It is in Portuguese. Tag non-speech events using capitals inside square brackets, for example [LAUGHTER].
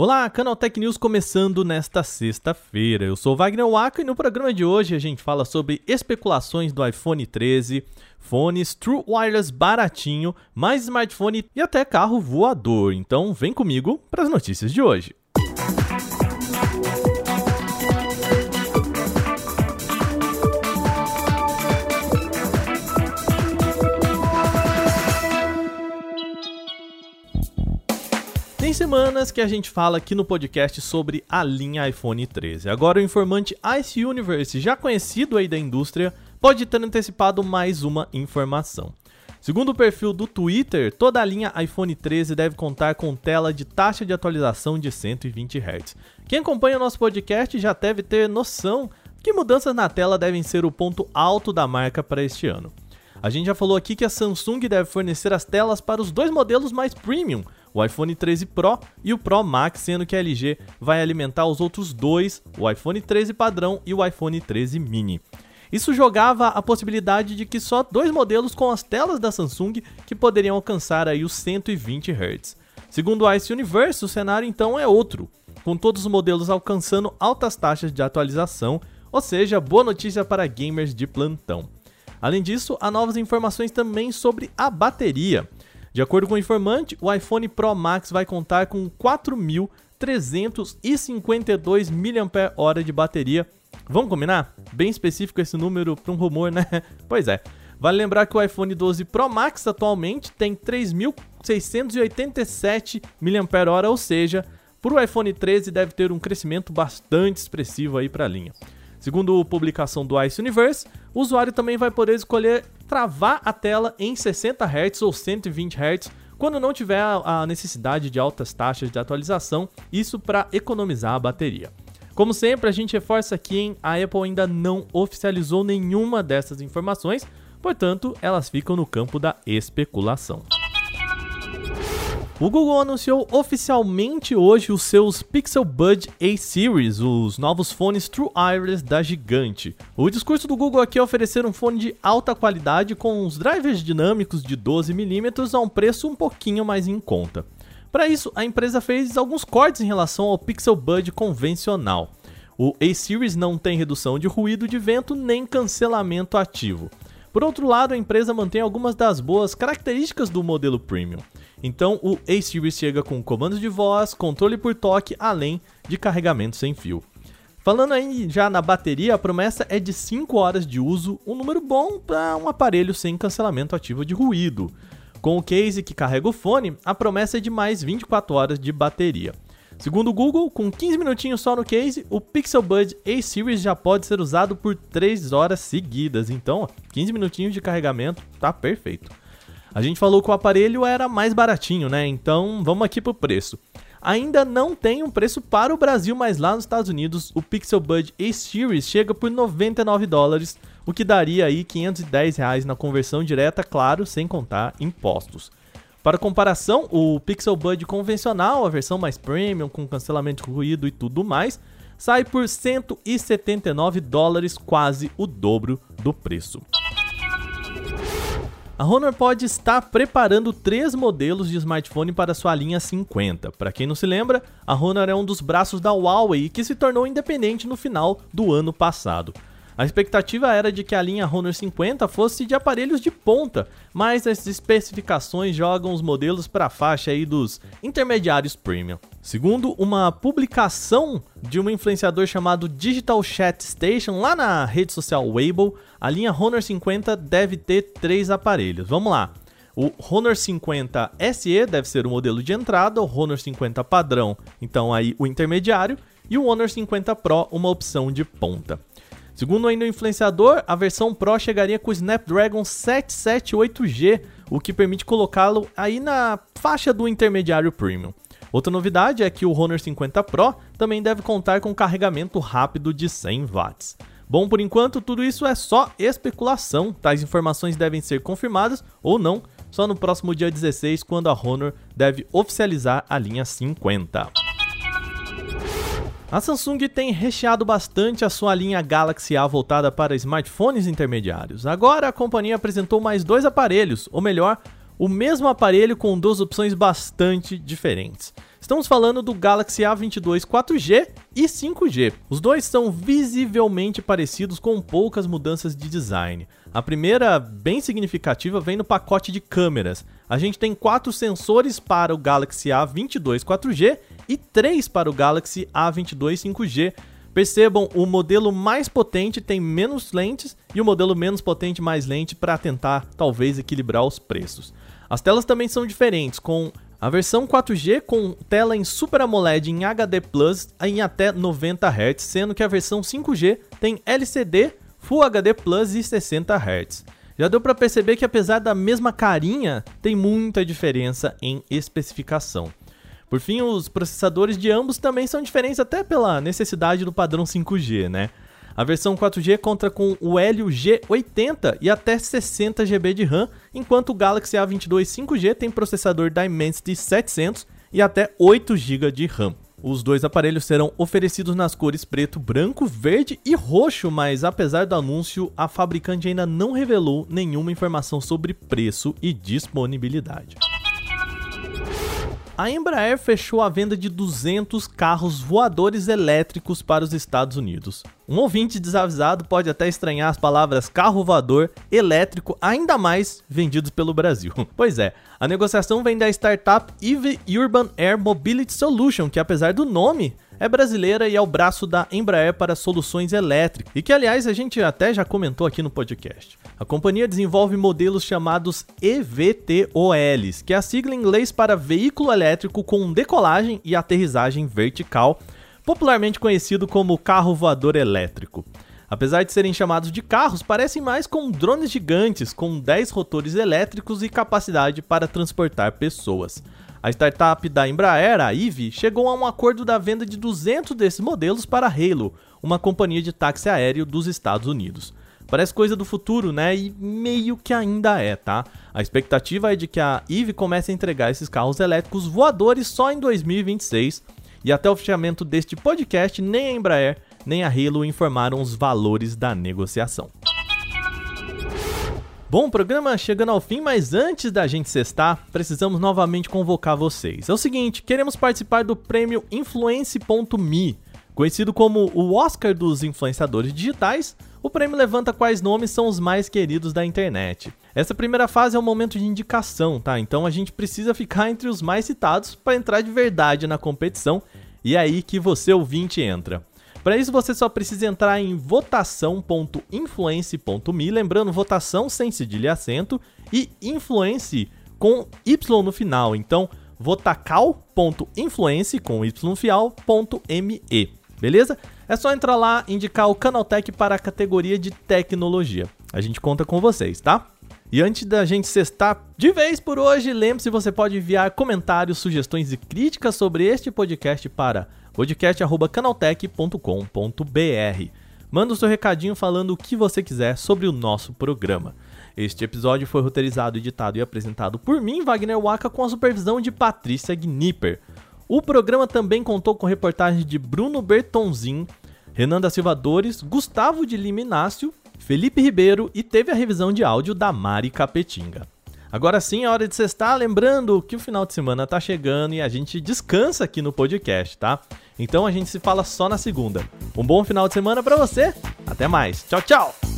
Olá, Canaltech News começando nesta sexta-feira. Eu sou Wagner Waka e no programa de hoje a gente fala sobre especulações do iPhone 13, fones True Wireless baratinho, mais smartphone e até carro voador. Então vem comigo para as notícias de hoje. Semanas que a gente fala aqui no podcast sobre a linha iPhone 13. Agora o informante Ice Universe, já conhecido aí da indústria, pode ter antecipado mais uma informação. Segundo o perfil do Twitter, toda a linha iPhone 13 deve contar com tela de taxa de atualização de 120 Hz. Quem acompanha o nosso podcast já deve ter noção que mudanças na tela devem ser o ponto alto da marca para este ano. A gente já falou aqui que a Samsung deve fornecer as telas para os dois modelos mais premium, o iPhone 13 Pro e o Pro Max, sendo que a LG vai alimentar os outros dois, o iPhone 13 padrão e o iPhone 13 mini. Isso jogava a possibilidade de que só dois modelos com as telas da Samsung que poderiam alcançar aí os 120 Hz. Segundo o Ice Universe, o cenário então é outro, com todos os modelos alcançando altas taxas de atualização, ou seja, boa notícia para gamers de plantão. Além disso, há novas informações também sobre a bateria. De acordo com o informante, o iPhone Pro Max vai contar com 4.352 mAh de bateria. Vamos combinar? Bem específico esse número para um rumor, né? [LAUGHS] Pois é. Vale lembrar que o iPhone 12 Pro Max atualmente tem 3.687 mAh, ou seja, para o iPhone 13 deve ter um crescimento bastante expressivo aí para a linha. Segundo publicação do Ice Universe, o usuário também vai poder escolher travar a tela em 60 Hz ou 120 Hz quando não tiver a necessidade de altas taxas de atualização, isso para economizar a bateria. Como sempre, a gente reforça aqui, hein? a Apple ainda não oficializou nenhuma dessas informações, portanto, elas ficam no campo da especulação. O Google anunciou oficialmente hoje os seus Pixel Bud A-Series, os novos fones True Wireless da gigante. O discurso do Google aqui é oferecer um fone de alta qualidade com os drivers dinâmicos de 12mm a um preço um pouquinho mais em conta. Para isso, a empresa fez alguns cortes em relação ao Pixel Bud convencional. O A-Series não tem redução de ruído de vento nem cancelamento ativo. Por outro lado, a empresa mantém algumas das boas características do modelo Premium. Então o A-Series chega com comandos de voz, controle por toque, além de carregamento sem fio. Falando aí já na bateria, a promessa é de 5 horas de uso, um número bom para um aparelho sem cancelamento ativo de ruído. Com o case que carrega o fone, a promessa é de mais 24 horas de bateria. Segundo o Google, com 15 minutinhos só no case, o Pixel Bud A-Series já pode ser usado por 3 horas seguidas. Então, 15 minutinhos de carregamento tá perfeito. A gente falou que o aparelho era mais baratinho, né? Então vamos aqui pro preço. Ainda não tem um preço para o Brasil, mas lá nos Estados Unidos o Pixel Bud A-Series chega por 99 dólares, o que daria aí 510 reais na conversão direta, claro, sem contar impostos. Para comparação, o Pixel Bud convencional, a versão mais premium, com cancelamento de ruído e tudo mais, sai por 179 dólares, quase o dobro do preço. A Honor pode estar preparando três modelos de smartphone para sua linha 50. Para quem não se lembra, a Honor é um dos braços da Huawei que se tornou independente no final do ano passado. A expectativa era de que a linha Honor 50 fosse de aparelhos de ponta, mas as especificações jogam os modelos para a faixa aí dos intermediários premium. Segundo uma publicação de um influenciador chamado Digital Chat Station lá na rede social Weibo, a linha Honor 50 deve ter três aparelhos. Vamos lá. O Honor 50 SE deve ser o modelo de entrada, o Honor 50 padrão, então aí o intermediário, e o Honor 50 Pro, uma opção de ponta. Segundo ainda o influenciador, a versão Pro chegaria com o Snapdragon 778G, o que permite colocá-lo aí na faixa do intermediário premium. Outra novidade é que o Honor 50 Pro também deve contar com carregamento rápido de 100 watts. Bom, por enquanto, tudo isso é só especulação. Tais informações devem ser confirmadas ou não só no próximo dia 16, quando a Honor deve oficializar a linha 50. A Samsung tem recheado bastante a sua linha Galaxy A voltada para smartphones intermediários. Agora a companhia apresentou mais dois aparelhos, ou melhor, o mesmo aparelho com duas opções bastante diferentes. Estamos falando do Galaxy A22 4G e 5G. Os dois são visivelmente parecidos com poucas mudanças de design. A primeira, bem significativa, vem no pacote de câmeras. A gente tem quatro sensores para o Galaxy A22 4G e três para o Galaxy A22 5G. Percebam, o modelo mais potente tem menos lentes e o modelo menos potente mais lente para tentar talvez equilibrar os preços. As telas também são diferentes, com a versão 4G com tela em Super AMOLED em HD Plus em até 90 Hz, sendo que a versão 5G tem LCD, Full HD Plus e 60 Hz. Já deu para perceber que apesar da mesma carinha, tem muita diferença em especificação. Por fim, os processadores de ambos também são diferentes até pela necessidade do padrão 5G, né? A versão 4G conta com o Helio G80 e até 60 GB de RAM, enquanto o Galaxy A22 5G tem processador Dimensity 700 e até 8 GB de RAM. Os dois aparelhos serão oferecidos nas cores preto, branco, verde e roxo, mas apesar do anúncio, a fabricante ainda não revelou nenhuma informação sobre preço e disponibilidade a Embraer fechou a venda de 200 carros voadores elétricos para os Estados Unidos. Um ouvinte desavisado pode até estranhar as palavras carro voador elétrico, ainda mais vendidos pelo Brasil. [LAUGHS] Pois é, a negociação vem da startup EV Urban Air Mobility Solution, que apesar do nome, é brasileira e é o braço da Embraer para soluções elétricas, e que aliás a gente até já comentou aqui no podcast. A companhia desenvolve modelos chamados EVTOLs, que é a sigla em inglês para veículo elétrico com decolagem e aterrissagem vertical, popularmente conhecido como carro voador elétrico. Apesar de serem chamados de carros, parecem mais com drones gigantes com 10 rotores elétricos e capacidade para transportar pessoas. A startup da Embraer, a IVE, chegou a um acordo da venda de 200 desses modelos para a Halo, uma companhia de táxi aéreo dos Estados Unidos. Parece coisa do futuro, né? E meio que ainda é, tá? A expectativa é de que a IVE comece a entregar esses carros elétricos voadores só em 2026. E até o fechamento deste podcast, nem a Embraer nem a Halo informaram os valores da negociação. Bom, programa chegando ao fim, mas antes da gente cestar, precisamos novamente convocar vocês. É o seguinte, queremos participar do prêmio Influence.me, conhecido como o Oscar dos influenciadores digitais. O prêmio levanta quais nomes são os mais queridos da internet. Essa primeira fase é um momento de indicação, tá? Então a gente precisa ficar entre os mais citados para entrar de verdade na competição e é aí que você ouvinte entra. Para isso você só precisa entrar em votação.influence.me, lembrando votação sem cedilha e acento e influence com y no final. Então, votacal.influence com y final.me. Beleza? É só entrar lá indicar o Canaltech para a categoria de tecnologia. A gente conta com vocês, tá? E antes da gente cestar de vez por hoje, lembre-se você pode enviar comentários, sugestões e críticas sobre este podcast para podcast@canaltech.com.br. Manda o seu recadinho falando o que você quiser sobre o nosso programa. Este episódio foi roteirizado, editado e apresentado por mim, Wagner Waka, com a supervisão de Patrícia Gnipper. O programa também contou com reportagens de Bruno Bertonzin, Renan da Silva Dores, Gustavo de Liminácio, Felipe Ribeiro e teve a revisão de áudio da Mari Capetinga. Agora sim é hora de cestar, lembrando que o final de semana tá chegando e a gente descansa aqui no podcast, tá? Então a gente se fala só na segunda. Um bom final de semana para você. Até mais. Tchau, tchau.